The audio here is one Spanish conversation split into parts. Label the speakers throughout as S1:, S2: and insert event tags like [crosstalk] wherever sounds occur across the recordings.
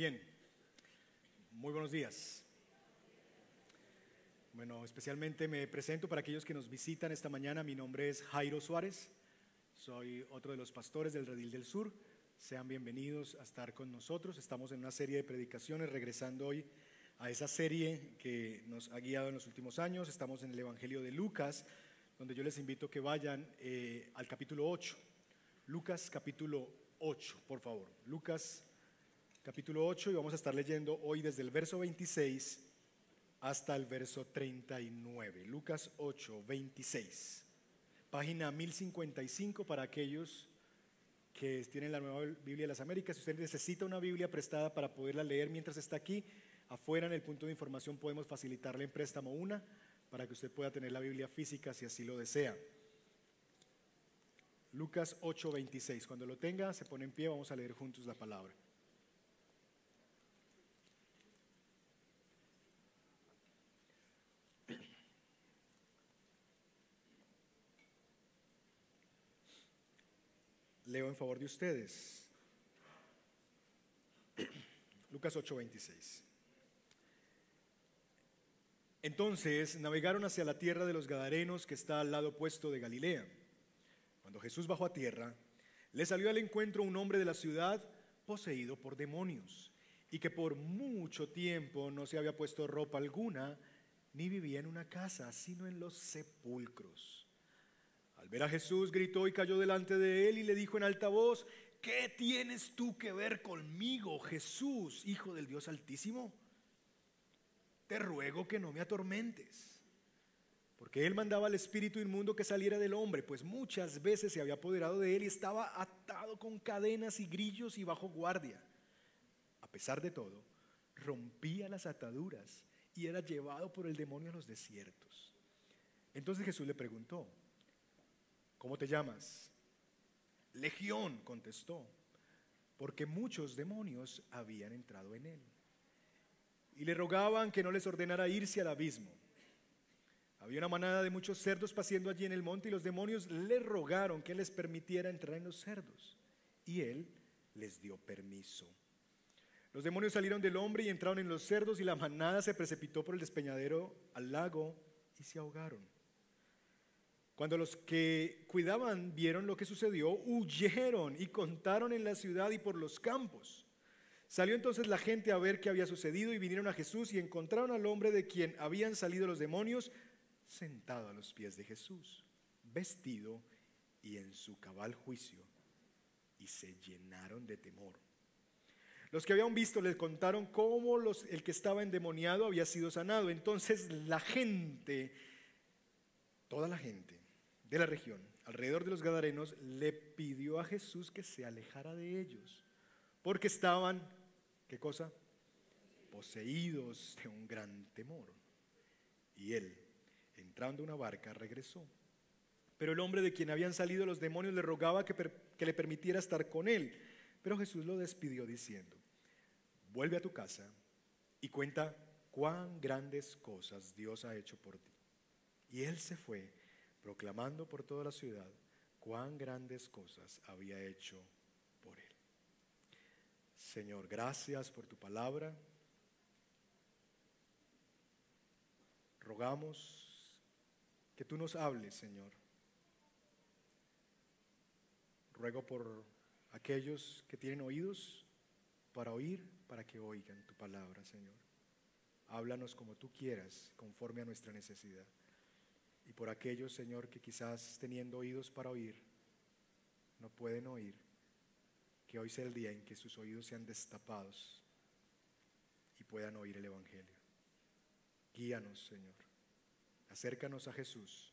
S1: Bien, muy buenos días. Bueno, especialmente me presento para aquellos que nos visitan esta mañana. Mi nombre es Jairo Suárez, soy otro de los pastores del Redil del Sur. Sean bienvenidos a estar con nosotros. Estamos en una serie de predicaciones, regresando hoy a esa serie que nos ha guiado en los últimos años. Estamos en el Evangelio de Lucas, donde yo les invito a que vayan eh, al capítulo 8. Lucas capítulo 8, por favor. Lucas capítulo 8 y vamos a estar leyendo hoy desde el verso 26 hasta el verso 39. Lucas 8, 26. Página 1055 para aquellos que tienen la nueva Biblia de las Américas. Si usted necesita una Biblia prestada para poderla leer mientras está aquí, afuera en el punto de información podemos facilitarle en préstamo una para que usted pueda tener la Biblia física si así lo desea. Lucas 8, 26. Cuando lo tenga, se pone en pie, vamos a leer juntos la palabra. Leo en favor de ustedes. [clears throat] Lucas 8:26. Entonces navegaron hacia la tierra de los Gadarenos que está al lado opuesto de Galilea. Cuando Jesús bajó a tierra, le salió al encuentro un hombre de la ciudad poseído por demonios y que por mucho tiempo no se había puesto ropa alguna ni vivía en una casa, sino en los sepulcros. Al ver a Jesús, gritó y cayó delante de él y le dijo en alta voz, ¿qué tienes tú que ver conmigo, Jesús, Hijo del Dios Altísimo? Te ruego que no me atormentes. Porque él mandaba al espíritu inmundo que saliera del hombre, pues muchas veces se había apoderado de él y estaba atado con cadenas y grillos y bajo guardia. A pesar de todo, rompía las ataduras y era llevado por el demonio a los desiertos. Entonces Jesús le preguntó, ¿cómo te llamas? Legión, contestó, porque muchos demonios habían entrado en él. Y le rogaban que no les ordenara irse al abismo. Había una manada de muchos cerdos paseando allí en el monte y los demonios le rogaron que les permitiera entrar en los cerdos. Y él les dio permiso. Los demonios salieron del hombre y entraron en los cerdos y la manada se precipitó por el despeñadero al lago y se ahogaron. Cuando los que cuidaban vieron lo que sucedió, huyeron y contaron en la ciudad y por los campos. Salió entonces la gente a ver qué había sucedido y vinieron a Jesús y encontraron al hombre de quien habían salido los demonios sentado a los pies de Jesús, vestido y en su cabal juicio, y se llenaron de temor. Los que habían visto les contaron cómo los, el que estaba endemoniado había sido sanado. Entonces la gente, toda la gente, de la región, alrededor de los Gadarenos, le pidió a Jesús que se alejara de ellos, porque estaban, ¿qué cosa? Poseídos de un gran temor. Y él, entrando a una barca, regresó. Pero el hombre de quien habían salido los demonios le rogaba que, que le permitiera estar con él. Pero Jesús lo despidió diciendo, vuelve a tu casa y cuenta cuán grandes cosas Dios ha hecho por ti. Y él se fue proclamando por toda la ciudad cuán grandes cosas había hecho por él. Señor, gracias por tu palabra. Rogamos que tú nos hables, Señor. Ruego por aquellos que tienen oídos para oír, para que oigan tu palabra, Señor. Háblanos como tú quieras, conforme a nuestra necesidad y por aquellos, Señor, que quizás teniendo oídos para oír, no pueden oír, que hoy sea el día en que sus oídos sean destapados y puedan oír el Evangelio. Guíanos, Señor. Acércanos a Jesús,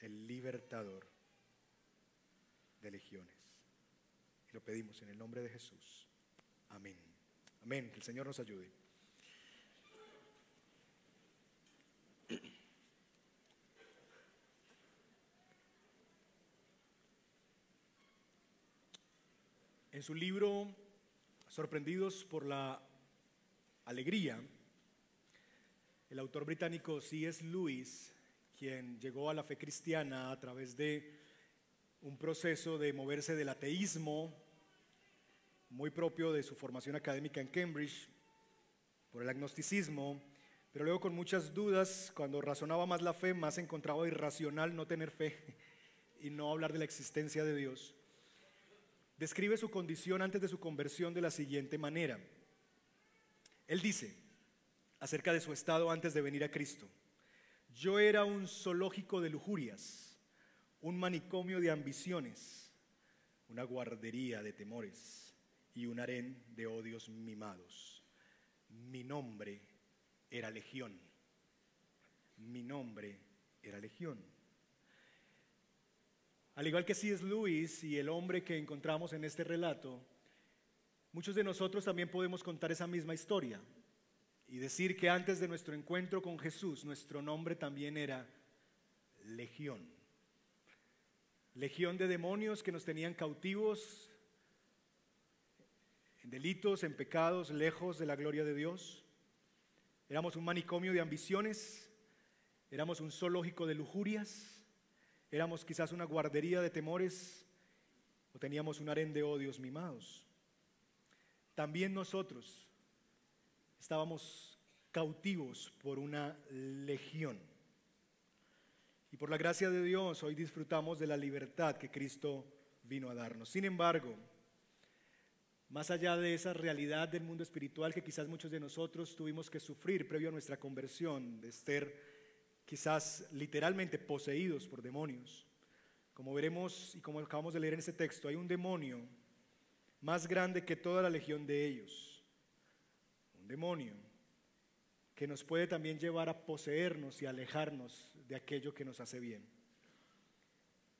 S1: el libertador de legiones. Y lo pedimos en el nombre de Jesús. Amén. Amén. Que el Señor nos ayude. En su libro Sorprendidos por la Alegría, el autor británico C.S. Lewis, quien llegó a la fe cristiana a través de un proceso de moverse del ateísmo muy propio de su formación académica en Cambridge, por el agnosticismo, pero luego con muchas dudas, cuando razonaba más la fe, más encontraba irracional no tener fe [laughs] y no hablar de la existencia de Dios. Describe su condición antes de su conversión de la siguiente manera. Él dice, acerca de su estado antes de venir a Cristo, yo era un zoológico de lujurias, un manicomio de ambiciones, una guardería de temores y un harén de odios mimados. Mi nombre era Legión. Mi nombre era Legión. Al igual que C.S. Lewis y el hombre que encontramos en este relato, muchos de nosotros también podemos contar esa misma historia y decir que antes de nuestro encuentro con Jesús, nuestro nombre también era Legión. Legión de demonios que nos tenían cautivos en delitos, en pecados, lejos de la gloria de Dios. Éramos un manicomio de ambiciones, éramos un zoológico de lujurias, éramos quizás una guardería de temores o teníamos un harén de odios mimados. También nosotros estábamos cautivos por una legión. Y por la gracia de Dios hoy disfrutamos de la libertad que Cristo vino a darnos. Sin embargo, más allá de esa realidad del mundo espiritual que quizás muchos de nosotros tuvimos que sufrir previo a nuestra conversión, de ser quizás literalmente poseídos por demonios, como veremos y como acabamos de leer en ese texto, hay un demonio más grande que toda la legión de ellos demonio que nos puede también llevar a poseernos y alejarnos de aquello que nos hace bien.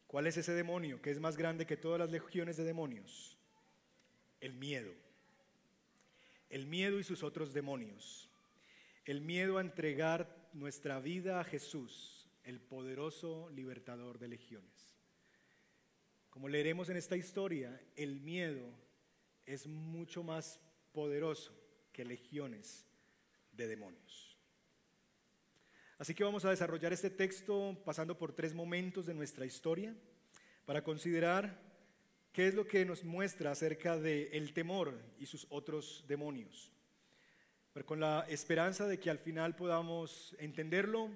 S1: ¿Cuál es ese demonio que es más grande que todas las legiones de demonios? El miedo. El miedo y sus otros demonios. El miedo a entregar nuestra vida a Jesús, el poderoso libertador de legiones. Como leeremos en esta historia, el miedo es mucho más poderoso que legiones de demonios. Así que vamos a desarrollar este texto pasando por tres momentos de nuestra historia para considerar qué es lo que nos muestra acerca del el temor y sus otros demonios. Con la esperanza de que al final podamos entenderlo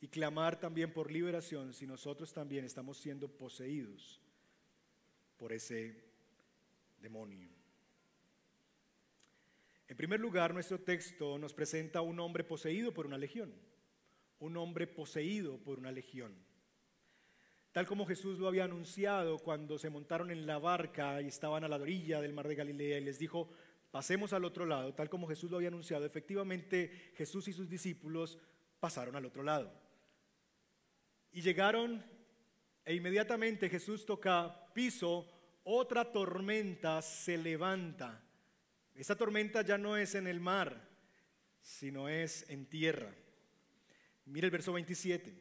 S1: y clamar también por liberación si nosotros también estamos siendo poseídos por ese demonio. En primer lugar, nuestro texto nos presenta un hombre poseído por una legión, un hombre poseído por una legión. Tal como Jesús lo había anunciado cuando se montaron en la barca y estaban a la orilla del mar de Galilea y les dijo, pasemos al otro lado, tal como Jesús lo había anunciado, efectivamente Jesús y sus discípulos pasaron al otro lado. Y llegaron e inmediatamente Jesús toca piso, otra tormenta se levanta esta tormenta ya no es en el mar, sino es en tierra. Mira el verso 27.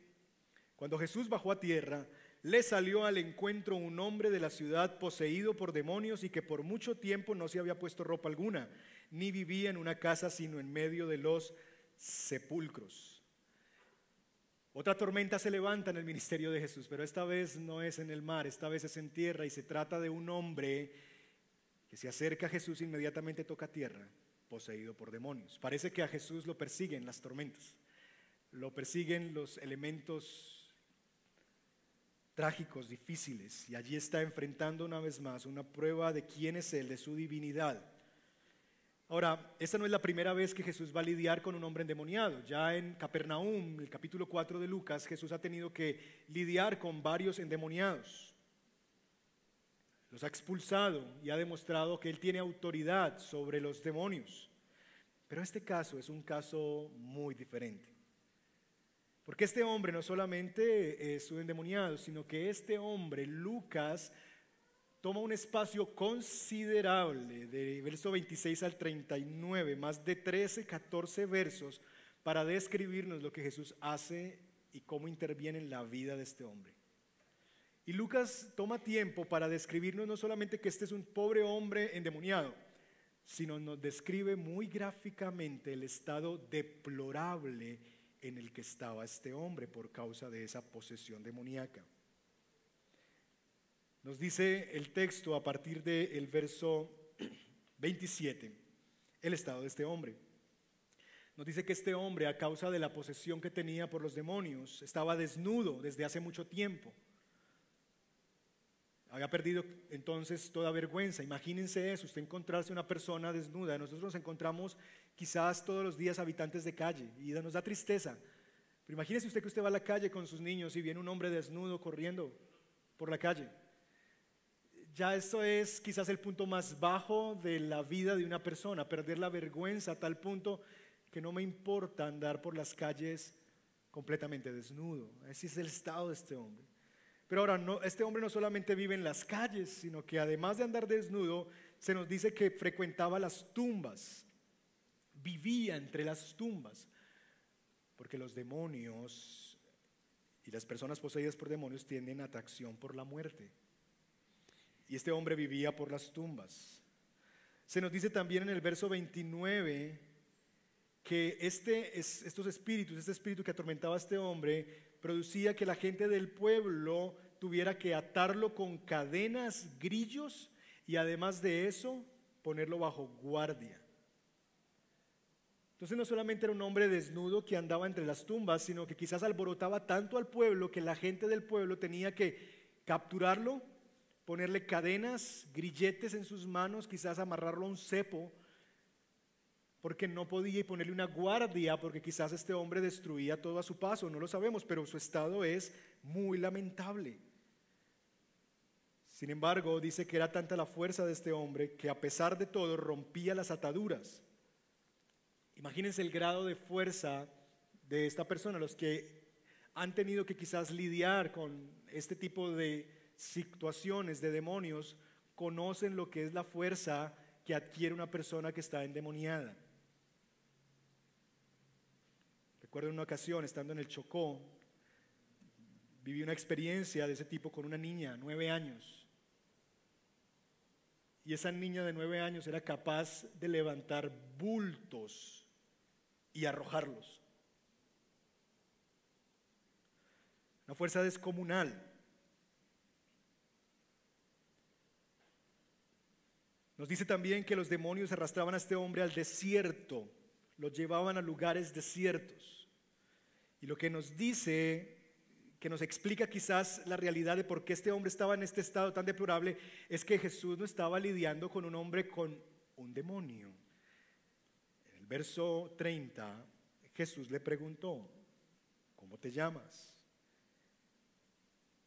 S1: Cuando Jesús bajó a tierra, le salió al encuentro un hombre de la ciudad poseído por demonios y que por mucho tiempo no se había puesto ropa alguna, ni vivía en una casa sino en medio de los sepulcros. Otra tormenta se levanta en el ministerio de Jesús, pero esta vez no es en el mar, esta vez es en tierra y se trata de un hombre que se acerca a Jesús inmediatamente toca tierra, poseído por demonios. Parece que a Jesús lo persiguen las tormentas, lo persiguen los elementos trágicos, difíciles, y allí está enfrentando una vez más una prueba de quién es Él, de su divinidad. Ahora, esta no es la primera vez que Jesús va a lidiar con un hombre endemoniado. Ya en Capernaum, el capítulo 4 de Lucas, Jesús ha tenido que lidiar con varios endemoniados los ha expulsado y ha demostrado que Él tiene autoridad sobre los demonios. Pero este caso es un caso muy diferente. Porque este hombre no solamente es un endemoniado, sino que este hombre, Lucas, toma un espacio considerable, de verso 26 al 39, más de 13, 14 versos, para describirnos lo que Jesús hace y cómo interviene en la vida de este hombre. Y Lucas toma tiempo para describirnos no solamente que este es un pobre hombre endemoniado, sino nos describe muy gráficamente el estado deplorable en el que estaba este hombre por causa de esa posesión demoníaca. Nos dice el texto a partir del verso [clears throat] 27, el estado de este hombre. Nos dice que este hombre, a causa de la posesión que tenía por los demonios, estaba desnudo desde hace mucho tiempo. Había perdido entonces toda vergüenza. Imagínense eso, usted encontrarse una persona desnuda. Nosotros nos encontramos quizás todos los días habitantes de calle y nos da tristeza. Pero imagínese usted que usted va a la calle con sus niños y viene un hombre desnudo corriendo por la calle. Ya eso es quizás el punto más bajo de la vida de una persona, perder la vergüenza a tal punto que no me importa andar por las calles completamente desnudo. Ese es el estado de este hombre. Pero ahora, este hombre no solamente vive en las calles, sino que además de andar desnudo, se nos dice que frecuentaba las tumbas, vivía entre las tumbas, porque los demonios y las personas poseídas por demonios tienen atracción por la muerte. Y este hombre vivía por las tumbas. Se nos dice también en el verso 29 que este, estos espíritus, este espíritu que atormentaba a este hombre, producía que la gente del pueblo tuviera que atarlo con cadenas, grillos y además de eso ponerlo bajo guardia. Entonces no solamente era un hombre desnudo que andaba entre las tumbas, sino que quizás alborotaba tanto al pueblo que la gente del pueblo tenía que capturarlo, ponerle cadenas, grilletes en sus manos, quizás amarrarlo a un cepo porque no podía ponerle una guardia, porque quizás este hombre destruía todo a su paso, no lo sabemos, pero su estado es muy lamentable. Sin embargo, dice que era tanta la fuerza de este hombre que a pesar de todo rompía las ataduras. Imagínense el grado de fuerza de esta persona, los que han tenido que quizás lidiar con este tipo de situaciones de demonios, conocen lo que es la fuerza que adquiere una persona que está endemoniada. Recuerdo una ocasión, estando en el Chocó, viví una experiencia de ese tipo con una niña, nueve años. Y esa niña de nueve años era capaz de levantar bultos y arrojarlos. Una fuerza descomunal. Nos dice también que los demonios arrastraban a este hombre al desierto, lo llevaban a lugares desiertos. Y lo que nos dice, que nos explica quizás la realidad de por qué este hombre estaba en este estado tan deplorable, es que Jesús no estaba lidiando con un hombre con un demonio. Verso 30, Jesús le preguntó, ¿cómo te llamas?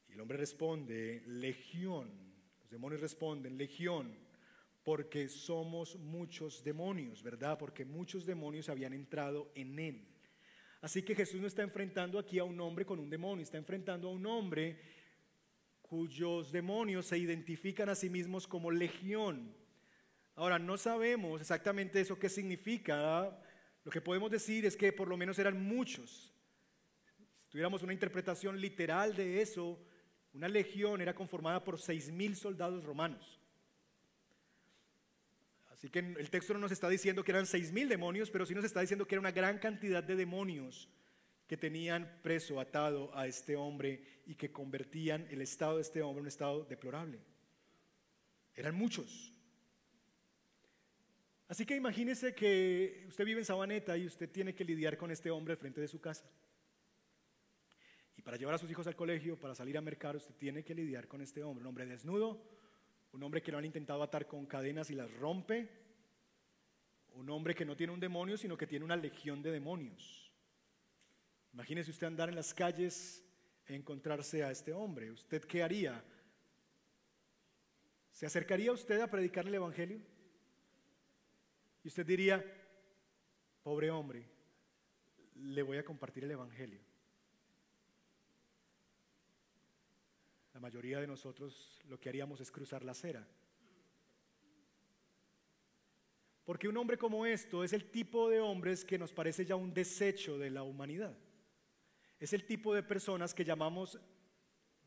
S1: Y el hombre responde, legión. Los demonios responden, legión, porque somos muchos demonios, ¿verdad? Porque muchos demonios habían entrado en él. Así que Jesús no está enfrentando aquí a un hombre con un demonio, está enfrentando a un hombre cuyos demonios se identifican a sí mismos como legión. Ahora, no sabemos exactamente eso qué significa. Lo que podemos decir es que por lo menos eran muchos. Si tuviéramos una interpretación literal de eso, una legión era conformada por seis mil soldados romanos. Así que el texto no nos está diciendo que eran seis mil demonios, pero sí nos está diciendo que era una gran cantidad de demonios que tenían preso, atado a este hombre y que convertían el estado de este hombre en un estado deplorable. Eran muchos. Así que imagínese que usted vive en Sabaneta y usted tiene que lidiar con este hombre frente de su casa. Y para llevar a sus hijos al colegio, para salir a mercar, usted tiene que lidiar con este hombre, un hombre desnudo, un hombre que lo han intentado atar con cadenas y las rompe, un hombre que no tiene un demonio, sino que tiene una legión de demonios. Imagínese usted andar en las calles e encontrarse a este hombre. ¿Usted qué haría? ¿Se acercaría usted a predicar el Evangelio? Y usted diría, pobre hombre, le voy a compartir el Evangelio. La mayoría de nosotros lo que haríamos es cruzar la acera. Porque un hombre como esto es el tipo de hombres que nos parece ya un desecho de la humanidad. Es el tipo de personas que llamamos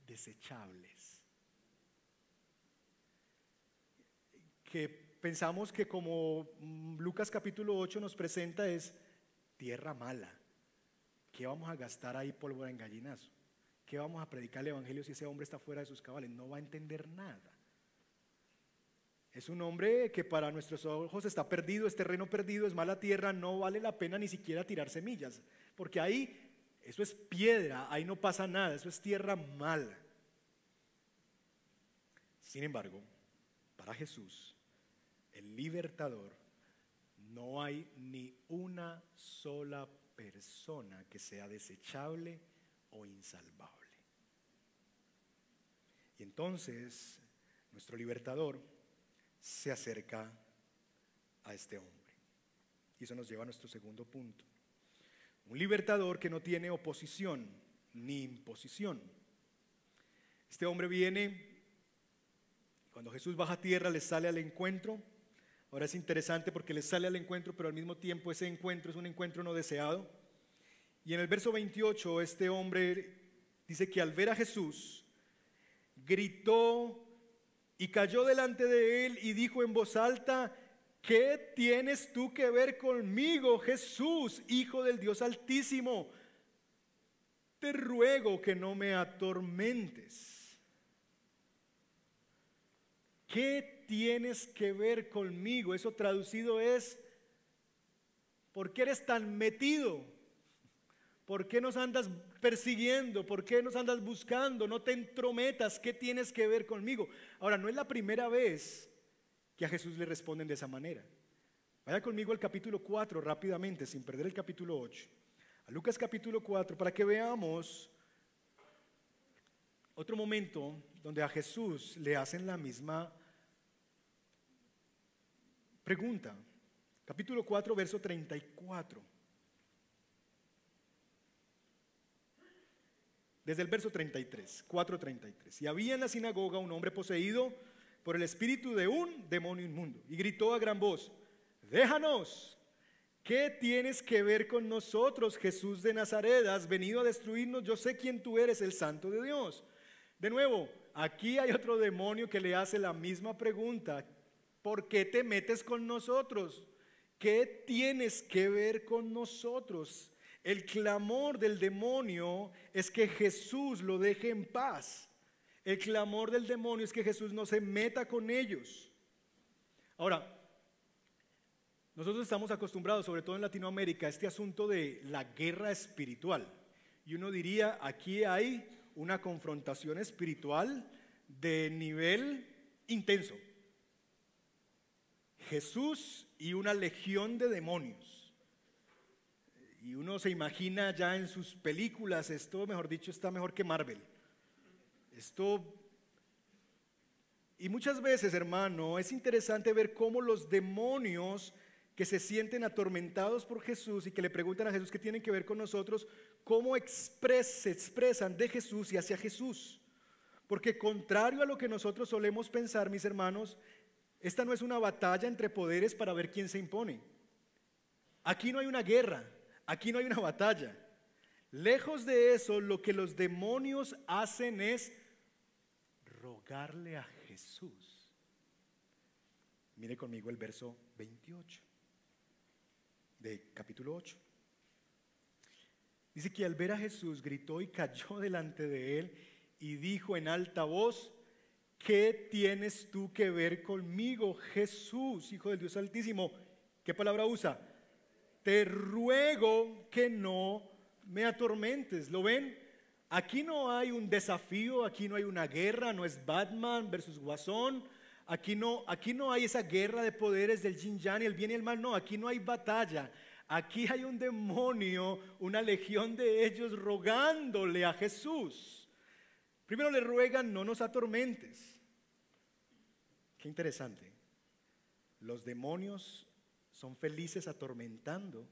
S1: desechables. Que pensamos que como Lucas capítulo 8 nos presenta es tierra mala. ¿Qué vamos a gastar ahí pólvora en gallinazo? ¿Qué vamos a predicar el Evangelio si ese hombre está fuera de sus cabales? No va a entender nada. Es un hombre que para nuestros ojos está perdido, es terreno perdido, es mala tierra, no vale la pena ni siquiera tirar semillas, porque ahí eso es piedra, ahí no pasa nada, eso es tierra mala. Sin embargo, para Jesús, el libertador, no hay ni una sola persona que sea desechable o insalvable. Y entonces nuestro libertador se acerca a este hombre. Y eso nos lleva a nuestro segundo punto. Un libertador que no tiene oposición ni imposición. Este hombre viene, cuando Jesús baja a tierra, le sale al encuentro. Ahora es interesante porque le sale al encuentro, pero al mismo tiempo ese encuentro es un encuentro no deseado. Y en el verso 28 este hombre dice que al ver a Jesús, gritó y cayó delante de él y dijo en voz alta, ¿qué tienes tú que ver conmigo, Jesús, Hijo del Dios Altísimo? Te ruego que no me atormentes. ¿Qué tienes que ver conmigo? Eso traducido es, ¿por qué eres tan metido? ¿Por qué nos andas persiguiendo? ¿Por qué nos andas buscando? No te entrometas. ¿Qué tienes que ver conmigo? Ahora, no es la primera vez que a Jesús le responden de esa manera. Vaya conmigo al capítulo 4 rápidamente, sin perder el capítulo 8. A Lucas capítulo 4, para que veamos otro momento donde a Jesús le hacen la misma pregunta. Capítulo 4, verso 34. desde el verso 33, 4.33. Y había en la sinagoga un hombre poseído por el espíritu de un demonio inmundo y gritó a gran voz, déjanos, ¿qué tienes que ver con nosotros, Jesús de Nazaret? Has venido a destruirnos, yo sé quién tú eres, el santo de Dios. De nuevo, aquí hay otro demonio que le hace la misma pregunta, ¿por qué te metes con nosotros? ¿Qué tienes que ver con nosotros? El clamor del demonio es que Jesús lo deje en paz. El clamor del demonio es que Jesús no se meta con ellos. Ahora, nosotros estamos acostumbrados, sobre todo en Latinoamérica, a este asunto de la guerra espiritual. Y uno diría, aquí hay una confrontación espiritual de nivel intenso. Jesús y una legión de demonios. Y uno se imagina ya en sus películas, esto, mejor dicho, está mejor que Marvel. Esto... Y muchas veces, hermano, es interesante ver cómo los demonios que se sienten atormentados por Jesús y que le preguntan a Jesús qué tienen que ver con nosotros, cómo se expresan de Jesús y hacia Jesús. Porque contrario a lo que nosotros solemos pensar, mis hermanos, esta no es una batalla entre poderes para ver quién se impone. Aquí no hay una guerra, Aquí no hay una batalla. Lejos de eso, lo que los demonios hacen es rogarle a Jesús. Mire conmigo el verso 28 de capítulo 8. Dice que al ver a Jesús gritó y cayó [laughs] delante de él y dijo en alta voz, ¿qué tienes tú que ver conmigo, Jesús, Hijo del Dios Altísimo? ¿Qué palabra usa? te ruego que no me atormentes. ¿Lo ven? Aquí no hay un desafío, aquí no hay una guerra, no es Batman versus Guasón. Aquí no, aquí no hay esa guerra de poderes del yin yang el bien y el mal. No, aquí no hay batalla. Aquí hay un demonio, una legión de ellos rogándole a Jesús. Primero le ruegan, no nos atormentes. Qué interesante. Los demonios son felices atormentando,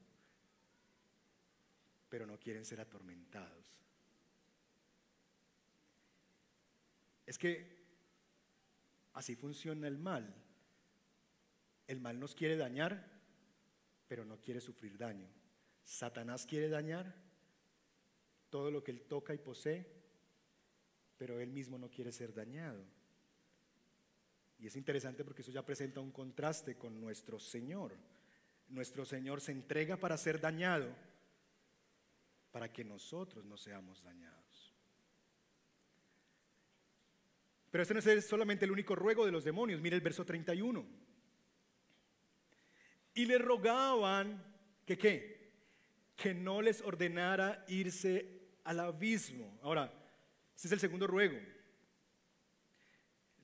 S1: pero no quieren ser atormentados. Es que así funciona el mal. El mal nos quiere dañar, pero no quiere sufrir daño. Satanás quiere dañar todo lo que él toca y posee, pero él mismo no quiere ser dañado. Y es interesante porque eso ya presenta un contraste con nuestro Señor nuestro Señor se entrega para ser dañado, para que nosotros no seamos dañados. Pero este no es solamente el único ruego de los demonios. Mire el verso 31. Y le rogaban que qué? Que no les ordenara irse al abismo. Ahora, este es el segundo ruego.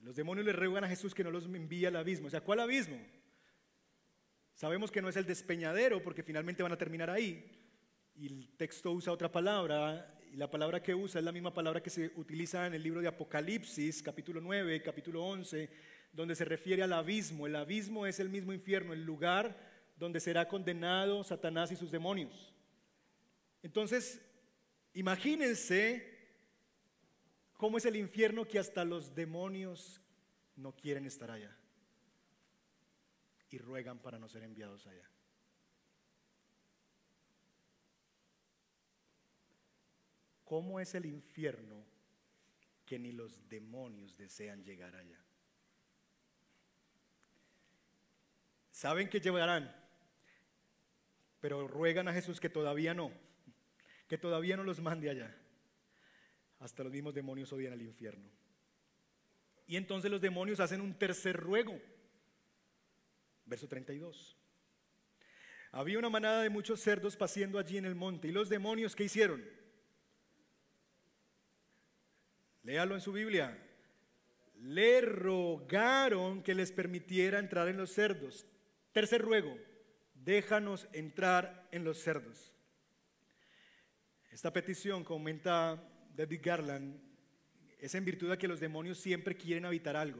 S1: Los demonios le ruegan a Jesús que no los envíe al abismo. O sea, ¿cuál abismo? Sabemos que no es el despeñadero porque finalmente van a terminar ahí. Y el texto usa otra palabra y la palabra que usa es la misma palabra que se utiliza en el libro de Apocalipsis, capítulo 9, capítulo 11, donde se refiere al abismo. El abismo es el mismo infierno, el lugar donde será condenado Satanás y sus demonios. Entonces, imagínense cómo es el infierno que hasta los demonios no quieren estar allá y ruegan para no ser enviados allá. ¿Cómo es el infierno que ni los demonios desean llegar allá? Saben que llegarán, pero ruegan a Jesús que todavía no, que todavía no los mande allá. Hasta los mismos demonios odian al infierno. Y entonces los demonios hacen un tercer ruego. Verso 32. Había una manada de muchos cerdos paciendo allí en el monte. ¿Y los demonios qué hicieron? léalo en su Biblia, le rogaron que les permitiera entrar en los cerdos. Tercer ruego, déjanos entrar en los cerdos. Esta petición, comenta David Garland, es en virtud de que los demonios siempre quieren habitar algo.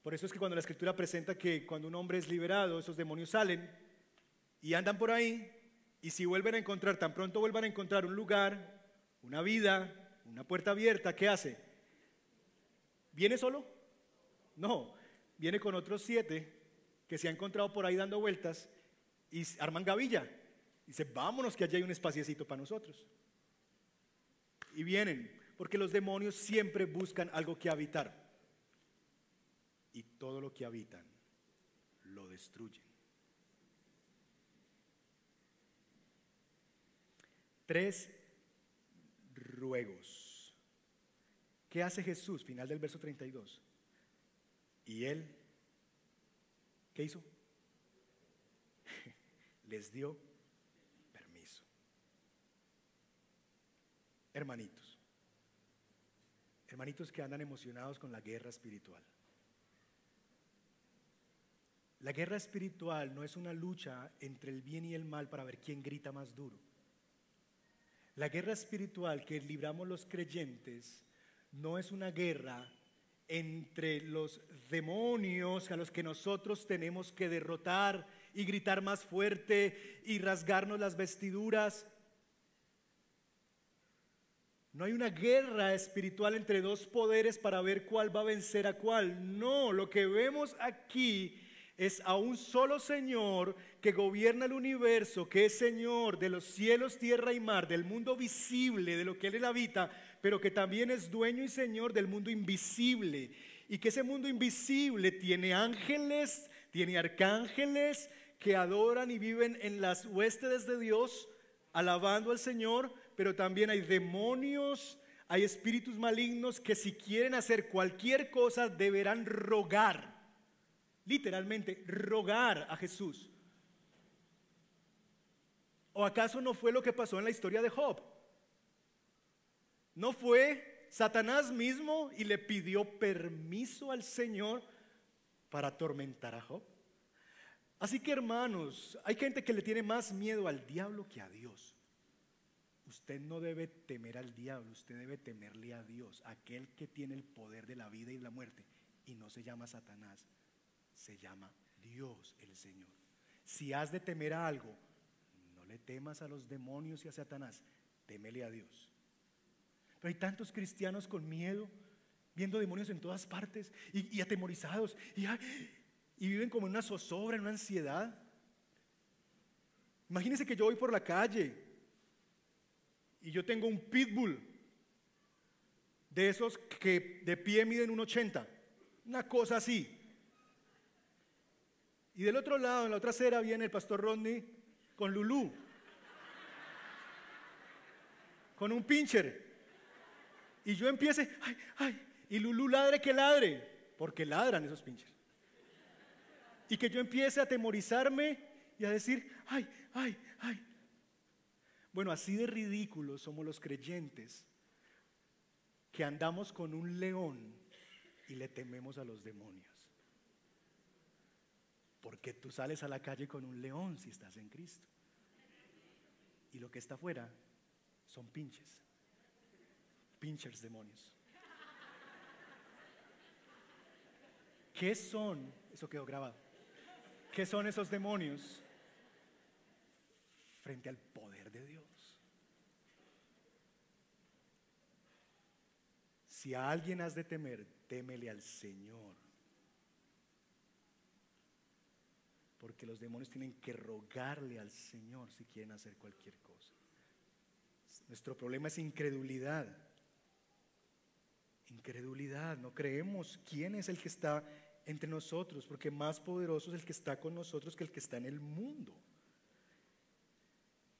S1: Por eso es que cuando la escritura presenta que cuando un hombre es liberado, esos demonios salen y andan por ahí, y si vuelven a encontrar, tan pronto vuelvan a encontrar un lugar, una vida, una puerta abierta, ¿qué hace? ¿Viene solo? No, viene con otros siete que se ha encontrado por ahí dando vueltas y arman gavilla. Dice, vámonos que allí hay un espaciecito para nosotros. Y vienen, porque los demonios siempre buscan algo que habitar. Y todo lo que habitan lo destruyen. Tres ruegos. ¿Qué hace Jesús? Final del verso 32. Y él, ¿qué hizo? [laughs] Les dio permiso. Hermanitos, hermanitos que andan emocionados con la guerra espiritual. La guerra espiritual no es una lucha entre el bien y el mal para ver quién grita más duro. La guerra espiritual que libramos los creyentes no es una guerra entre los demonios a los que nosotros tenemos que derrotar y gritar más fuerte y rasgarnos las vestiduras. No hay una guerra espiritual entre dos poderes para ver cuál va a vencer a cuál. No, lo que vemos aquí es a un solo Señor que gobierna el universo, que es Señor de los cielos, tierra y mar, del mundo visible, de lo que Él habita, pero que también es dueño y Señor del mundo invisible. Y que ese mundo invisible tiene ángeles, tiene arcángeles que adoran y viven en las huestes de Dios, alabando al Señor, pero también hay demonios, hay espíritus malignos que si quieren hacer cualquier cosa deberán rogar literalmente rogar a Jesús. ¿O acaso no fue lo que pasó en la historia de Job? ¿No fue Satanás mismo y le pidió permiso al Señor para atormentar a Job? Así que hermanos, hay gente que le tiene más miedo al diablo que a Dios. Usted no debe temer al diablo, usted debe temerle a Dios, aquel que tiene el poder de la vida y la muerte, y no se llama Satanás, se llama Dios el Señor. Si has de temer a algo, no le temas a los demonios y a Satanás, temele a Dios. Pero hay tantos cristianos con miedo, viendo demonios en todas partes y, atemorizados y, y viven como en una zozobra, en una ansiedad. Imagínense que yo voy por la calle y yo tengo un pitbull de esos que de pie miden un 80, una cosa así. Y del otro lado, en la otra acera, viene el pastor Rodney con Lulú, con un pincher. Y yo empiece, ay, ay, Y Lulú ladre que ladre, porque ladran esos pinches. Y que yo empiece a atemorizarme y a decir, ay, ay, ay. Bueno, así de ridículos somos los creyentes que andamos con un león y le tememos a los demonios. Porque tú sales a la calle con un león si estás en Cristo. Y lo que está afuera son pinches. Pinchers demonios. ¿Qué son? Eso quedó grabado. ¿Qué son esos demonios frente al poder de Dios? Si a alguien has de temer, témele al Señor. Porque los demonios tienen que rogarle al Señor si quieren hacer cualquier cosa. Nuestro problema es incredulidad. Incredulidad. No creemos quién es el que está entre nosotros, porque más poderoso es el que está con nosotros que el que está en el mundo.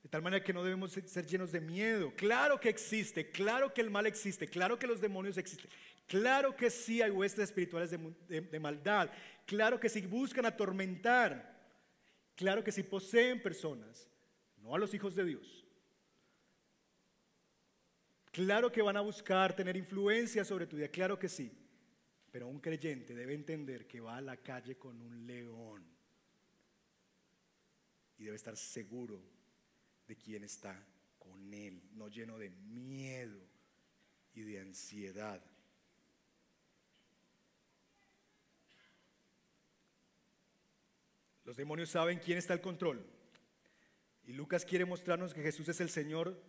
S1: De tal manera que no debemos ser llenos de miedo. Claro que existe, claro que el mal existe, claro que los demonios existen, claro que sí hay huestes espirituales de, maldad, claro que sí buscan atormentar, claro que sí poseen personas, no a los hijos de Dios. Claro que van a buscar tener influencia sobre tu vida, claro que sí. Pero un creyente debe entender que va a la calle con un león y debe estar seguro de quien está con Él, no lleno de miedo y de ansiedad. Los demonios saben quién está al control. Y Lucas quiere mostrarnos que Jesús es el Señor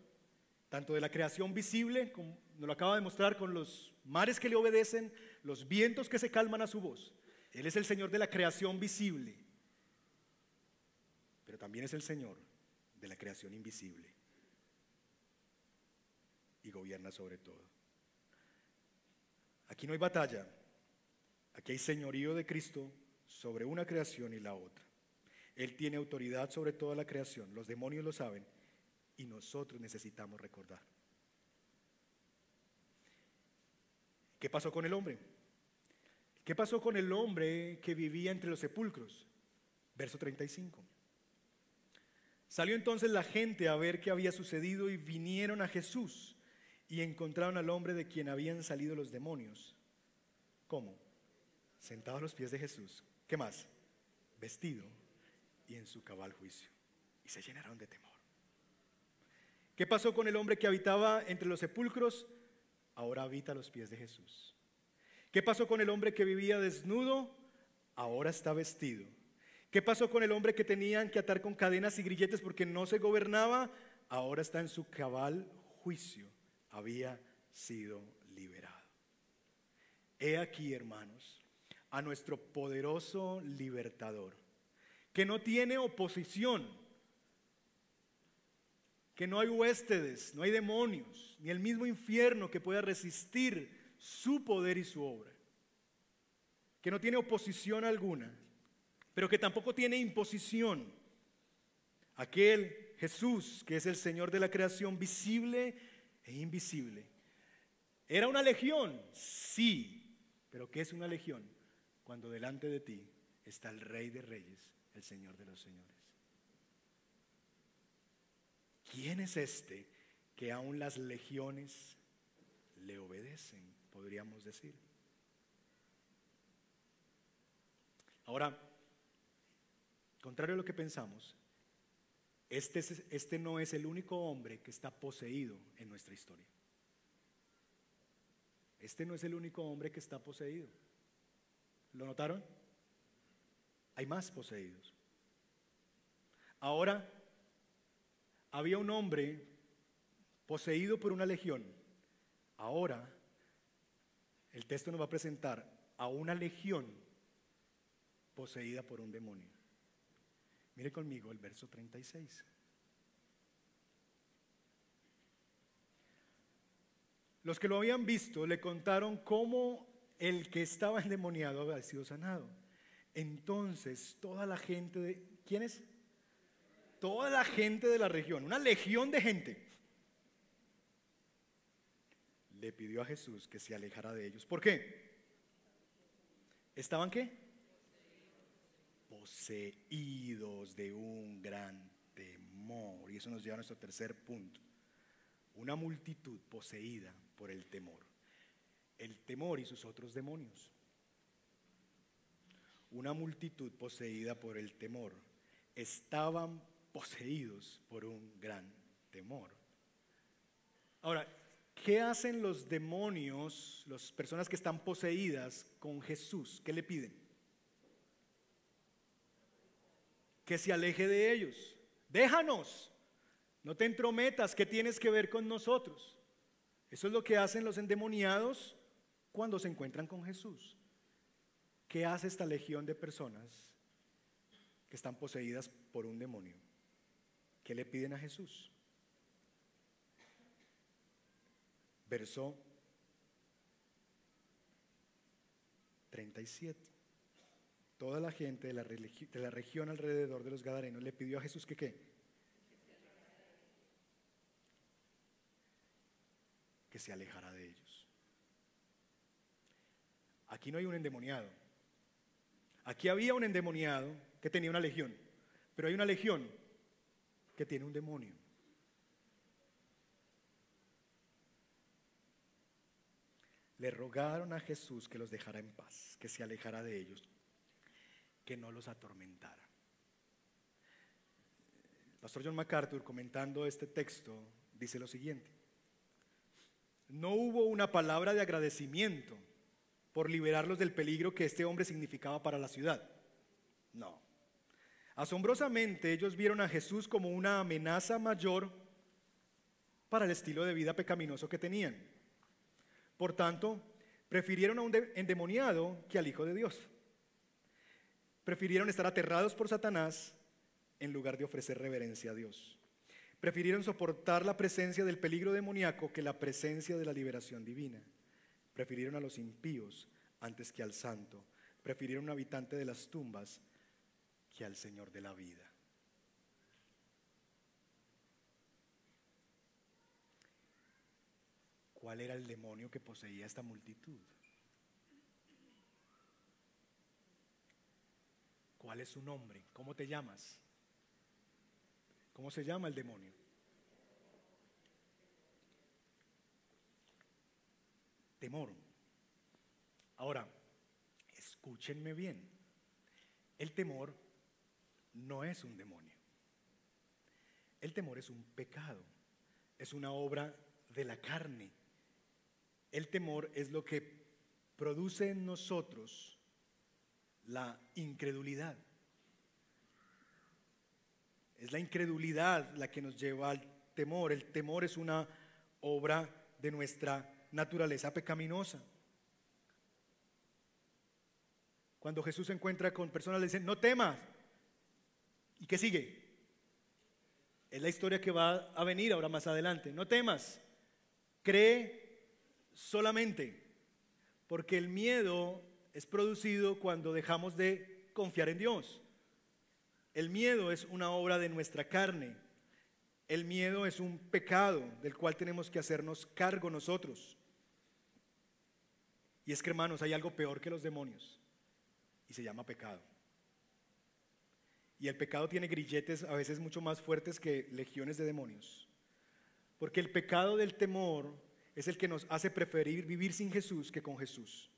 S1: tanto de la creación visible, como nos lo acaba de mostrar con los mares que le obedecen, los vientos que se calman a su voz. Él es el Señor de la creación visible, pero también es el Señor de la creación invisible y gobierna sobre todo. Aquí no hay batalla, aquí hay señorío de Cristo sobre una creación y la otra. Él tiene autoridad sobre toda la creación, los demonios lo saben y nosotros necesitamos recordar. ¿Qué pasó con el hombre? ¿Qué pasó con el hombre que vivía entre los sepulcros? Verso 35. Salió entonces la gente a ver qué había sucedido y vinieron a Jesús y encontraron al hombre de quien habían salido los demonios. ¿Cómo? Sentado a los pies de Jesús. ¿Qué más? Vestido y en su cabal juicio. Y se llenaron de temor. ¿Qué pasó con el hombre que habitaba entre los sepulcros? Ahora habita a los pies de Jesús. ¿Qué pasó con el hombre que vivía desnudo? Ahora está vestido. ¿Qué pasó con el hombre que tenían que atar con cadenas y grilletes porque no se gobernaba? Ahora está en su cabal juicio. Había sido liberado. He aquí, hermanos, a nuestro poderoso libertador, que no tiene oposición, que no hay huéspedes, no hay demonios, ni el mismo infierno que pueda resistir su poder y su obra, que no tiene oposición alguna pero que tampoco tiene imposición. Aquel Jesús, que es el Señor de la creación visible e invisible. ¿Era una legión? Sí, pero ¿qué es una legión? Cuando delante de ti está el Rey de Reyes, el Señor de los Señores. ¿Quién es este que aún las legiones le obedecen, podríamos decir? Ahora, Contrario a lo que pensamos, este, este no es el único hombre que está poseído en nuestra historia. Este no es el único hombre que está poseído. ¿Lo notaron? Hay más poseídos. Ahora, había un hombre poseído por una legión. Ahora, el texto nos va a presentar a una legión poseída por un demonio. Mire conmigo el verso 36. Los que lo habían visto le contaron cómo el que estaba endemoniado había sido sanado. Entonces, toda la gente de. ¿Quién es? Toda la gente de la región, una legión de gente, le pidió a Jesús que se alejara de ellos. ¿Por qué? ¿Estaban qué? Poseídos de un gran temor. Y eso nos lleva a nuestro tercer punto. Una multitud poseída por el temor. El temor y sus otros demonios. Una multitud poseída por el temor. Estaban poseídos por un gran temor. Ahora, ¿qué hacen los demonios, las personas que están poseídas con Jesús? ¿Qué le piden? Que se aleje de ellos. Déjanos. No te entrometas. ¿Qué tienes que ver con nosotros? Eso es lo que hacen los endemoniados cuando se encuentran con Jesús. ¿Qué hace esta legión de personas que están poseídas por un demonio? ¿Qué le piden a Jesús? Verso 37. Toda la gente de la, de la, región alrededor de los Gadarenos le pidió a Jesús que qué? Que se alejara de ellos. Aquí no hay un endemoniado. Aquí había un endemoniado que tenía una legión, pero hay una legión que tiene un demonio. Le rogaron a Jesús que los dejara en paz, que se alejara de ellos, que no los atormentara. El pastor John MacArthur, comentando este texto, dice lo siguiente. No hubo una palabra de agradecimiento por liberarlos del peligro que este hombre significaba para la ciudad. No. Asombrosamente ellos vieron a Jesús como una amenaza mayor para el estilo de vida pecaminoso que tenían. Por tanto, prefirieron a un endemoniado que al Hijo de Dios. Prefirieron estar aterrados por Satanás en lugar de ofrecer reverencia a Dios. Prefirieron soportar la presencia del peligro demoníaco que la presencia de la liberación divina. Prefirieron a los impíos antes que al santo. Prefirieron un habitante de las tumbas que al Señor de la vida. ¿Cuál era el demonio que poseía esta multitud? ¿Cuál es su nombre? ¿Cómo te llamas? ¿Cómo se llama el demonio? Temor. Ahora, escúchenme bien. El temor no es un demonio. El temor es un pecado, es una obra de la carne. El temor es lo que produce en nosotros la incredulidad. Es la incredulidad la que nos lleva al temor. El temor es una obra de nuestra naturaleza pecaminosa. Cuando Jesús se encuentra con personas, le dicen, no temas, ¿Y qué sigue? Es la historia que va a venir ahora más adelante. No temas, cree solamente, porque el miedo es producido cuando dejamos de confiar en Dios. El miedo es una obra de nuestra carne. El miedo es un pecado del cual tenemos que hacernos cargo nosotros. Y es que hermanos, hay algo peor que los demonios y se llama pecado. Y el pecado tiene grilletes a veces mucho más fuertes que legiones de demonios. Porque el pecado del temor es el que nos hace preferir vivir sin Jesús que con Jesús.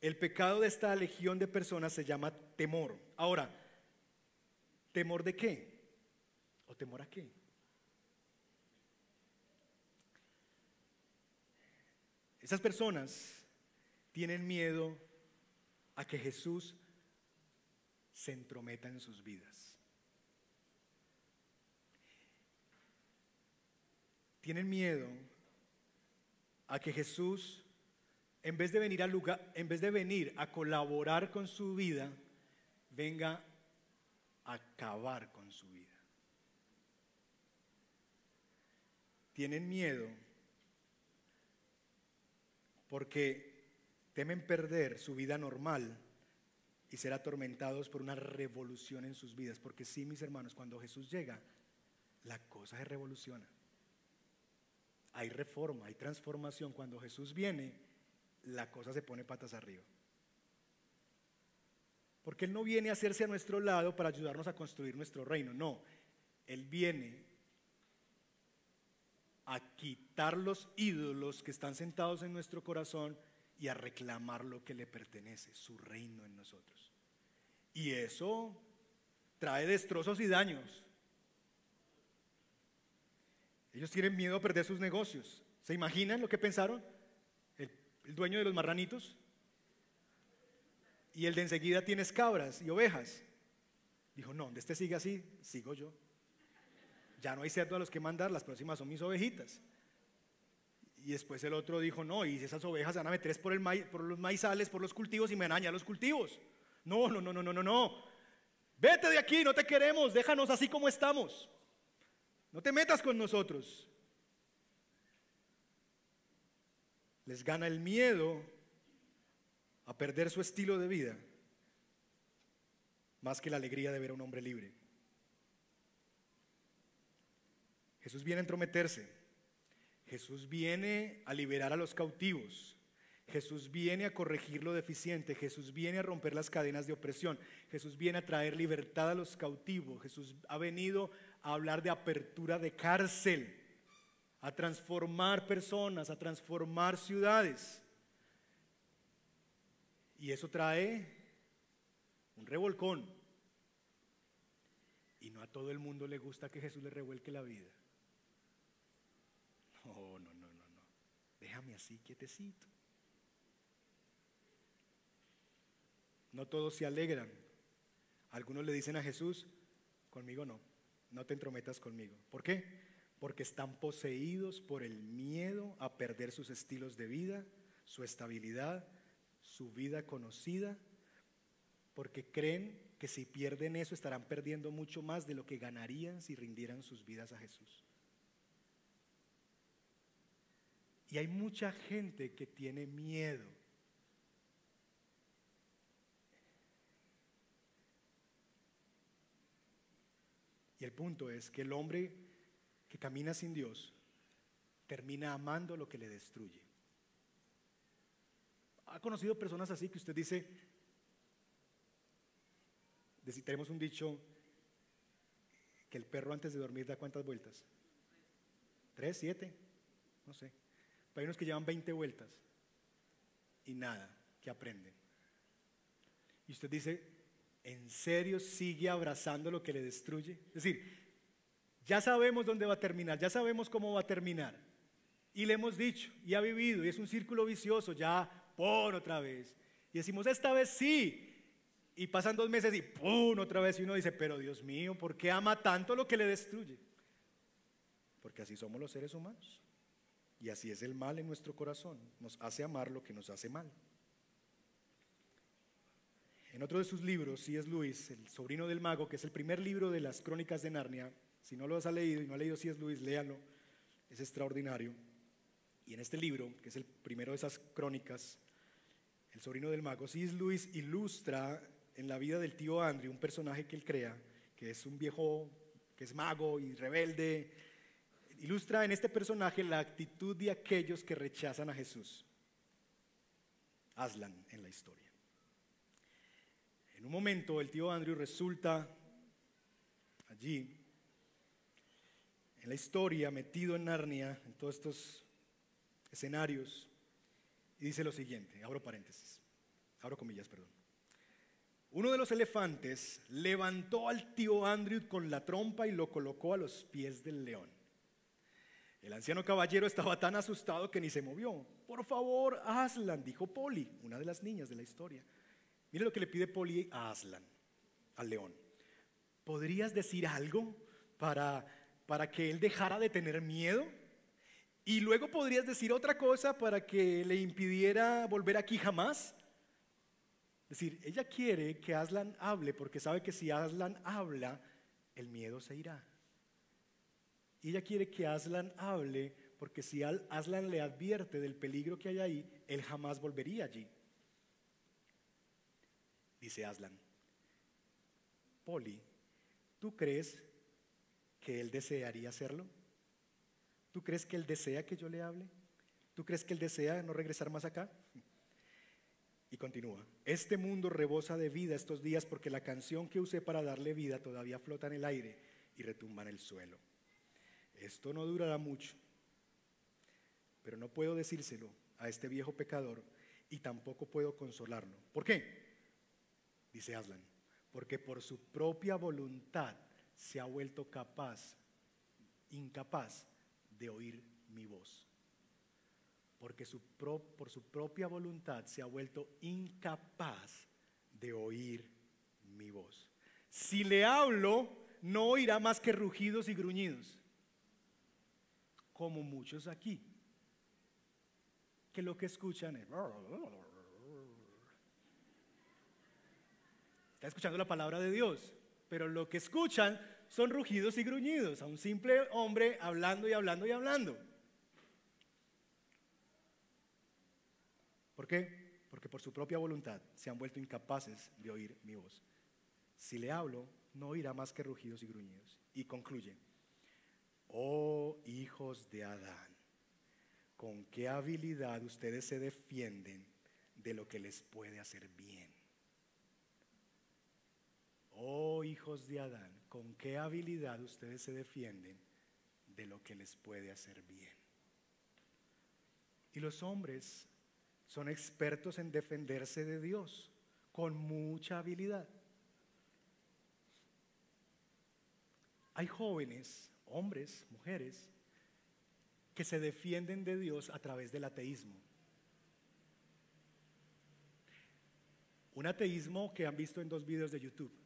S1: El pecado de esta legión de personas se llama temor. Ahora, ¿temor de qué? ¿O temor a qué? Esas personas tienen miedo a que Jesús se entrometa en sus vidas. Tienen miedo a que Jesús, en vez de venir lugar, en vez de venir a colaborar con su vida, venga a acabar con su vida. Tienen miedo porque temen perder su vida normal y ser atormentados por una revolución en sus vidas. Porque sí, mis hermanos, cuando Jesús llega, la cosa se revoluciona. hay reforma, hay transformación. Cuando Jesús viene, la cosa se pone patas arriba. Porque Él no viene a hacerse a nuestro lado para ayudarnos a construir nuestro reino, no. Él viene a quitar los ídolos que están sentados en nuestro corazón y a reclamar lo que le pertenece, su reino en nosotros. Y eso trae destrozos y daños. Ellos tienen miedo a perder sus negocios. ¿Se imaginan lo que pensaron? El, dueño de los marranitos. Y el de enseguida tienes cabras y ovejas. Dijo, no, donde este sigue así, sigo yo. Ya no hay cerdo a los que mandar, las próximas son mis ovejitas. Y después el otro dijo, no, y esas ovejas van a meter por, el por los maizales, por los cultivos y me van a los cultivos. No, no, no, no, no, no, no. Vete de aquí, no te queremos, déjanos así como estamos. No te metas con nosotros. Les gana el miedo a perder su estilo de vida más que la alegría de ver a un hombre libre. Jesús viene a entrometerse. Jesús viene a liberar a los cautivos. Jesús viene a corregir lo deficiente, Jesús viene a romper las cadenas de opresión, Jesús viene a traer libertad a los cautivos, Jesús ha venido a hablar de apertura de cárcel, a transformar personas, a transformar ciudades. Y eso trae un revolcón. Y no a todo el mundo le gusta que Jesús le revuelque la vida. No, no, no, no, no. Déjame así quietecito. No todos se alegran. Algunos le dicen a Jesús, conmigo no, no te entrometas conmigo. ¿Por qué? Porque están poseídos por el miedo a perder sus estilos de vida, su estabilidad, su vida conocida, porque creen que si pierden eso estarán perdiendo mucho más de lo que ganarían si rindieran sus vidas a Jesús. Y hay mucha gente que tiene miedo Y el punto es que el hombre camina sin Dios termina amando lo que le destruye. ¿Ha conocido personas así que usted dice, tenemos un dicho, que el perro antes de dormir da cuántas vueltas? ¿Tres, siete? No sé. Hay unos que llevan 20 vueltas y nada, que aprenden. Y usted dice, ¿en serio sigue abrazando lo que le destruye? Es decir, ya sabemos dónde va a terminar, ya sabemos cómo va a terminar. Y le hemos dicho, y ha vivido, y es un círculo vicioso, ya por otra vez. Y decimos, esta vez sí. Y pasan dos meses y ¡pum! otra vez. Y uno dice, pero Dios mío, ¿por qué ama tanto lo que le destruye? Porque así somos los seres humanos. Y así es el mal en nuestro corazón. Nos hace amar lo que nos hace mal. En otro de sus libros, C.S. Lewis, El sobrino del mago, que es el primer libro de las crónicas de Narnia, si no lo has leído y no ha leído C.S. Lewis, léalo, es extraordinario. Y en este libro, que es el primero de esas crónicas, El sobrino del mago, C.S. Lewis ilustra en la vida del tío Andrew, un personaje que él crea, que es un viejo que es mago y rebelde, ilustra en este personaje la actitud de aquellos que rechazan a Jesús. Aslan en la historia. En un momento el tío Andrew resulta allí, en la historia, metido en Narnia, en todos estos escenarios, y dice lo siguiente, abro paréntesis, abro comillas, perdón. Uno de los elefantes levantó al tío Andrew con la trompa y lo colocó a los pies del león. El anciano caballero estaba tan asustado que ni se movió. Por favor, Aslan, dijo Polly, una de las niñas de la historia. Mire lo que le pide Poli a Aslan, al león. ¿Podrías decir algo para, para que él dejara de tener miedo? Y luego podrías decir otra cosa para que le impidiera volver aquí jamás. Es decir, ella quiere que Aslan hable porque sabe que si Aslan habla, el miedo se irá. Ella quiere que Aslan hable porque si Aslan le advierte del peligro que hay ahí, él jamás volvería allí dice Aslan. Poli, ¿tú crees que él desearía hacerlo? ¿Tú crees que Él desea que yo le hable? ¿Tú crees que Él desea no regresar más acá? Y continúa, este mundo rebosa de vida estos días porque la canción que usé para darle vida todavía flota en el aire y retumba en el suelo. Esto no durará mucho, pero no puedo decírselo a este viejo pecador y tampoco puedo consolarlo. ¿Por qué? Dice Aslan, porque por su propia voluntad se ha vuelto capaz, incapaz de oír mi voz. Porque su por su propia voluntad se ha vuelto incapaz de oír mi voz. Si le hablo, no oirá más que rugidos y gruñidos, como muchos aquí que lo que escuchan es... Está escuchando la palabra de Dios, pero lo que escuchan son rugidos y gruñidos a un simple hombre hablando y hablando y hablando. ¿Por qué? Porque por su propia voluntad se han vuelto incapaces de oír mi voz. Si le hablo, no oirá más que rugidos y gruñidos. Y concluye, oh hijos de Adán con qué habilidad ustedes se defienden de lo que les puede hacer bien. Oh hijos de Adán, con qué habilidad ustedes se defienden de lo que les puede hacer bien. Y los hombres son expertos en defenderse de Dios con mucha habilidad. Hay jóvenes, hombres, mujeres, que se defienden de Dios a través del ateísmo. Un ateísmo que han visto en dos videos de YouTube.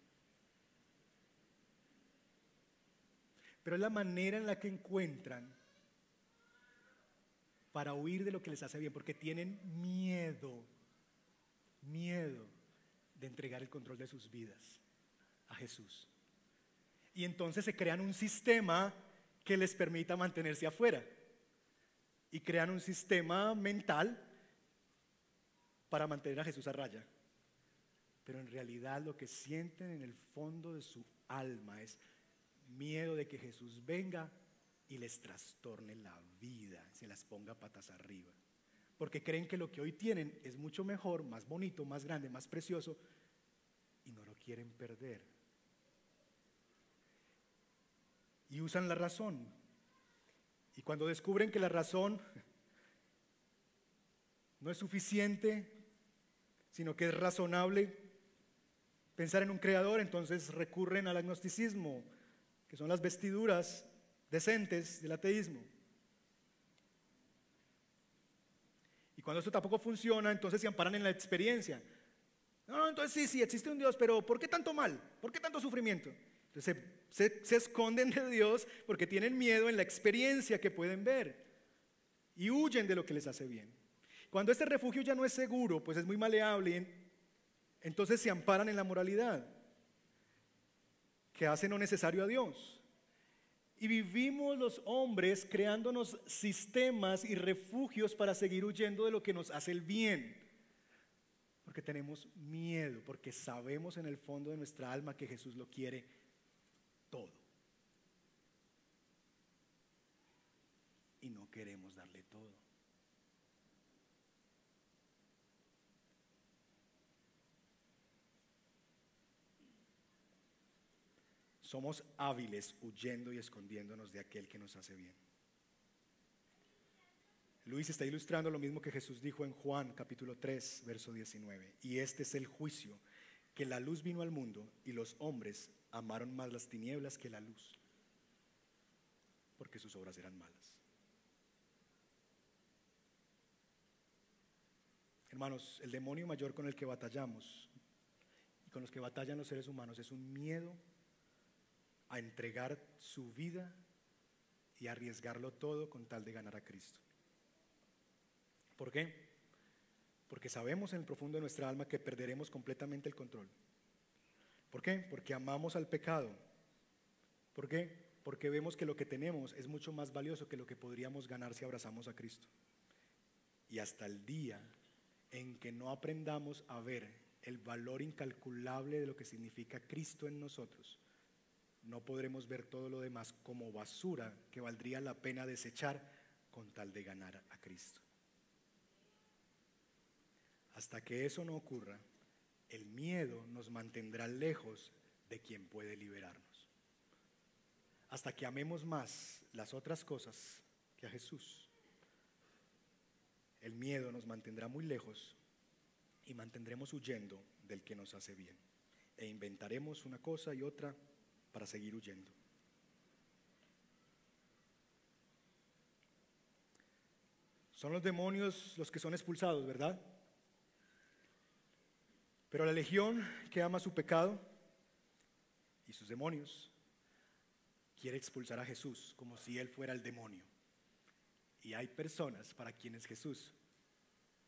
S1: Pero es la manera en la que encuentran para huir de lo que les hace bien, porque tienen miedo, miedo de entregar el control de sus vidas a Jesús. Y entonces se crean un sistema que les permita mantenerse afuera y crean un sistema mental para mantener a Jesús a raya. Pero en realidad lo que sienten en el fondo de su alma es miedo de que Jesús venga y les trastorne la vida, se las ponga patas arriba. Porque creen que lo que hoy tienen es mucho mejor, más bonito, más grande, más precioso y no lo quieren perder. Y usan la razón y cuando descubren que la razón no es suficiente, sino que es razonable pensar en un creador, entonces recurren al agnosticismo, que son las vestiduras decentes del ateísmo. Y cuando eso tampoco funciona, entonces se amparan en la experiencia. No, no, entonces sí, sí, existe un Dios, pero ¿por qué tanto mal? ¿Por qué tanto sufrimiento? Entonces se, esconden de Dios porque tienen miedo en la experiencia que pueden ver y huyen de lo que les hace bien. Cuando este refugio ya no es seguro, pues es muy maleable, entonces se amparan en la moralidad que hace no necesario a Dios. Y vivimos los hombres creándonos sistemas y refugios para seguir huyendo de lo que nos hace el bien. Porque tenemos miedo, porque sabemos en el fondo de nuestra alma que Jesús lo quiere todo. Y no queremos darle todo. Somos hábiles huyendo y escondiéndonos de aquel que nos hace bien. Luis está ilustrando lo mismo que Jesús dijo en Juan capítulo 3, verso 19. Y este es el juicio, que la luz vino al mundo y los hombres amaron más las tinieblas que la luz, porque sus obras eran malas. Hermanos, el demonio mayor con el que batallamos y con los que batallan los seres humanos es un miedo a entregar su vida y arriesgarlo todo con tal de ganar a Cristo. ¿Por qué? Porque sabemos en el profundo de nuestra alma que perderemos completamente el control. ¿Por qué? Porque amamos al pecado. ¿Por qué? Porque vemos que lo que tenemos es mucho más valioso que lo que podríamos ganar si abrazamos a Cristo. Y hasta el día en que no aprendamos a ver el valor incalculable de lo que significa Cristo en nosotros, no podremos ver todo lo demás como basura que valdría la pena desechar con tal de ganar a Cristo. Hasta que eso no ocurra, el miedo nos mantendrá lejos de quien puede liberarnos. Hasta que amemos más las otras cosas que a Jesús. El miedo nos mantendrá muy lejos y mantendremos huyendo del que nos hace bien. E inventaremos una cosa y otra para seguir huyendo. Son los demonios los que son expulsados, ¿verdad? Pero la legión que ama su pecado y sus demonios quiere expulsar a Jesús como si Él fuera el demonio. Y hay personas para quienes Jesús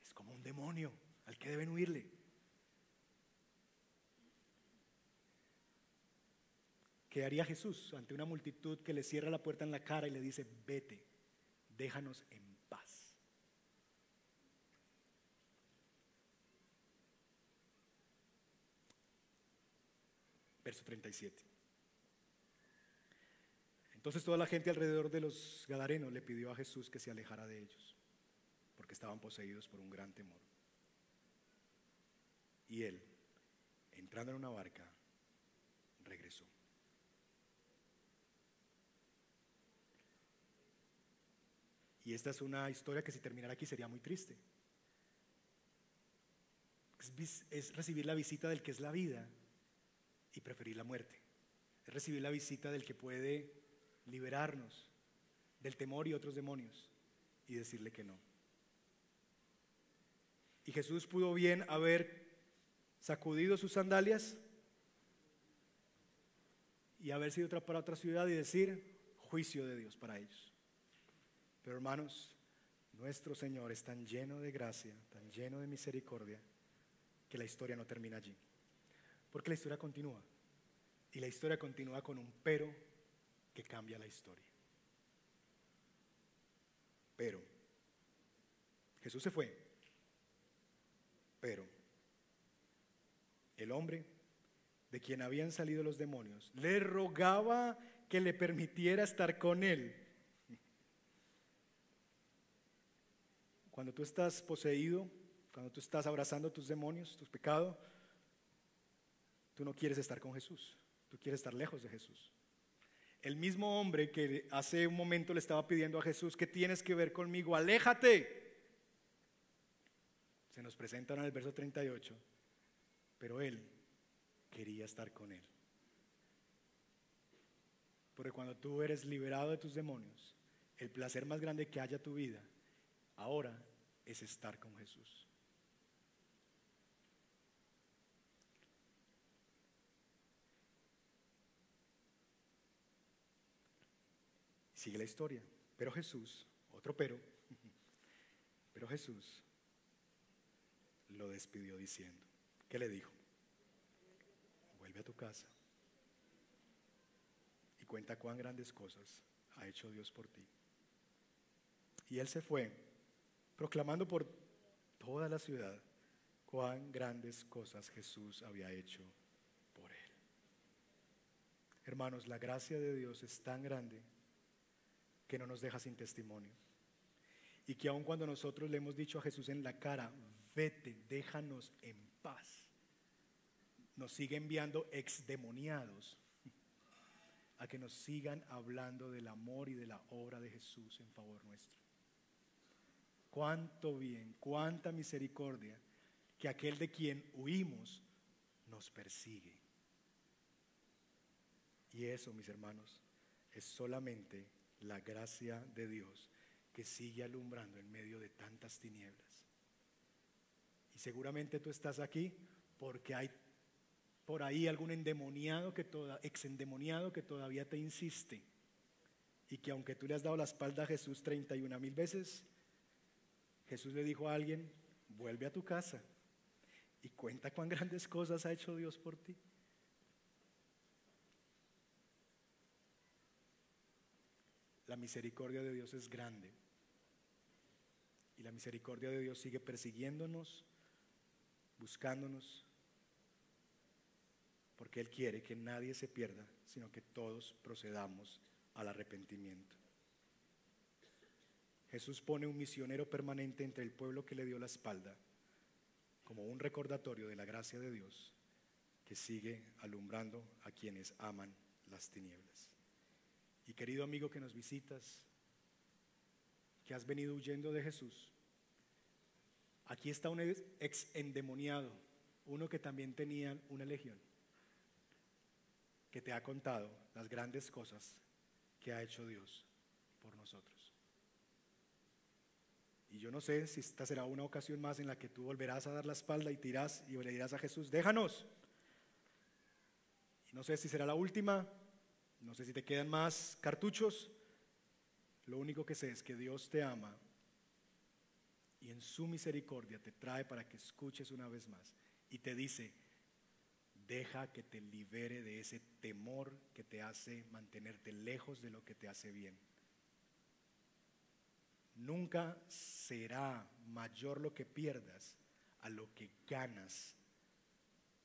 S1: es como un demonio al que deben huirle. ¿Qué haría Jesús ante una multitud que le cierra la puerta en la cara y le dice, vete, déjanos en paz? Verso 37. Entonces toda la gente alrededor de los Gadarenos le pidió a Jesús que se alejara de ellos, porque estaban poseídos por un gran temor. Y él, entrando en una barca, regresó. Y esta es una historia que si terminara aquí sería muy triste. Es, recibir la visita del que es la vida y preferir la muerte. Es recibir la visita del que puede liberarnos del temor y otros demonios y decirle que no. Y Jesús pudo bien haber sacudido sus sandalias y haber sido para otra ciudad y decir juicio de Dios para ellos. Pero hermanos, nuestro Señor es tan lleno de gracia, tan lleno de misericordia, que la historia no termina allí. Porque la historia continúa. Y la historia continúa con un pero que cambia la historia. Pero Jesús se fue. Pero el hombre de quien habían salido los demonios le rogaba que le permitiera estar con él. Cuando tú estás poseído, cuando tú estás abrazando tus demonios, tus pecados, tú no quieres estar con Jesús, tú quieres estar lejos de Jesús. El mismo hombre que hace un momento le estaba pidiendo a Jesús, ¿qué tienes que ver conmigo? Aléjate. Se nos presenta en el verso 38, pero él quería estar con él. Porque cuando tú eres liberado de tus demonios, el placer más grande que haya tu vida Ahora es estar con Jesús. Sigue la historia. Pero Jesús, otro pero, [laughs] pero Jesús lo despidió diciendo, ¿qué le dijo? Vuelve a tu casa y cuenta cuán grandes cosas ha hecho Dios por ti. Y él se fue proclamando por toda la ciudad cuán grandes cosas Jesús había hecho por él. Hermanos, la gracia de Dios es tan grande que no nos deja sin testimonio. Y que aun cuando nosotros le hemos dicho a Jesús en la cara, vete, déjanos en paz, nos sigue enviando exdemoniados a que nos sigan hablando del amor y de la obra de Jesús en favor nuestro cuánto bien, cuánta misericordia, que aquel de quien huimos nos persigue. Y eso, mis hermanos, es solamente la gracia de Dios que sigue alumbrando en medio de tantas tinieblas. Y seguramente tú estás aquí porque hay por ahí algún endemoniado que toda, ex endemoniado que todavía te insiste y que aunque tú le has dado la espalda a Jesús 31 mil veces, Jesús le dijo a alguien, vuelve a tu casa y cuenta cuán grandes cosas ha hecho Dios por ti. La misericordia de Dios es grande. Y la misericordia de Dios sigue persiguiéndonos, buscándonos, porque Él quiere que nadie se pierda, sino que todos procedamos al arrepentimiento. Jesús pone un misionero permanente entre el pueblo que le dio la espalda, como un recordatorio de la gracia de Dios que sigue alumbrando a quienes aman las tinieblas. Y querido amigo que nos visitas, que has venido huyendo de Jesús, aquí está un ex endemoniado, uno que también tenía una legión, que te ha contado las grandes cosas que ha hecho Dios por nosotros. Y yo no sé si esta será una ocasión más en la que tú volverás a dar la espalda y tirás y le dirás a Jesús, déjanos. Y no sé si será la última, no sé si te quedan más cartuchos. Lo único que sé es que Dios te ama y en su misericordia te trae para que escuches una vez más y te dice, deja que te libere de ese temor que te hace mantenerte lejos de lo que te hace bien. Nunca será mayor lo que pierdas a lo que ganas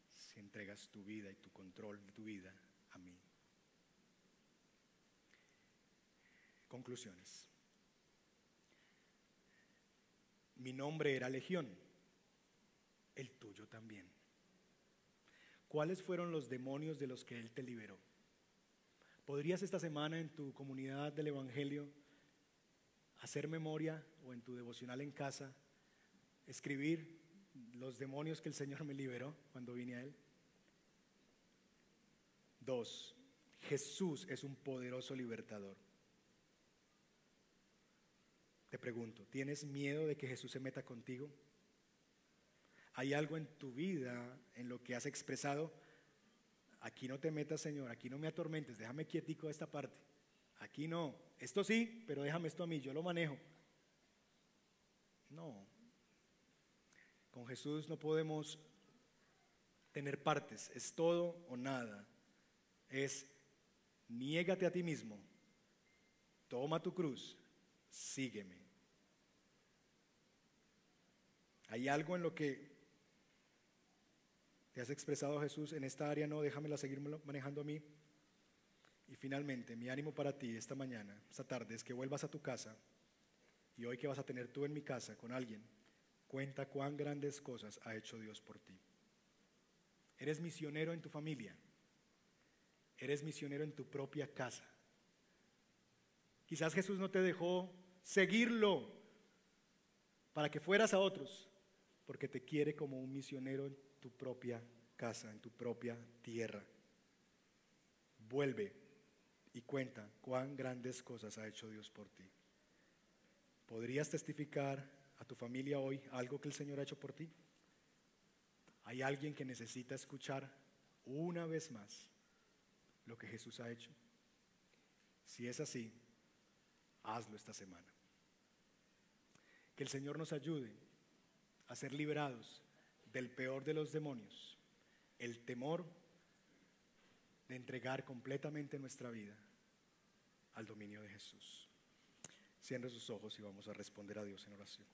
S1: si entregas tu vida y tu control de tu vida a mí. Conclusiones. Mi nombre era Legión, el tuyo también. ¿Cuáles fueron los demonios de los que Él te liberó? ¿Podrías esta semana en tu comunidad del Evangelio hacer memoria o en tu devocional en casa escribir los demonios que el Señor me liberó cuando vine a Él? Dos, Jesús es un poderoso libertador. Te pregunto, ¿tienes miedo de que Jesús se meta contigo? ¿Hay algo en tu vida, en lo que has expresado? Aquí no te metas, Señor, aquí no me atormentes, déjame quietico esta parte. Aquí no, esto sí, pero déjame esto a mí, yo lo manejo. No, con Jesús no podemos tener partes, es todo o nada. Es niégate a ti mismo, toma tu cruz sígueme. ¿Hay algo en lo que te has expresado Jesús en esta área? No, déjamela seguir manejando a mí. Y finalmente, mi ánimo para ti esta mañana, esta tarde, es que vuelvas a tu casa y hoy que vas a tener tú en mi casa con alguien, cuenta cuán grandes cosas ha hecho Dios por ti. Eres misionero en tu familia, eres misionero en tu propia casa. Quizás Jesús no te dejó seguirlo para que fueras a otros, porque te quiere como un misionero en tu propia casa, en tu propia tierra. Vuelve y cuenta cuán grandes cosas ha hecho Dios por ti. ¿Podrías testificar a tu familia hoy algo que el Señor ha hecho por ti? ¿Hay alguien que necesita escuchar una vez más lo que Jesús ha hecho? Si es así, hazlo esta semana. Que el Señor nos ayude a ser liberados del peor de los demonios, el temor de entregar completamente nuestra vida al dominio de Jesús. Cierre sus ojos y vamos a responder a Dios en oración.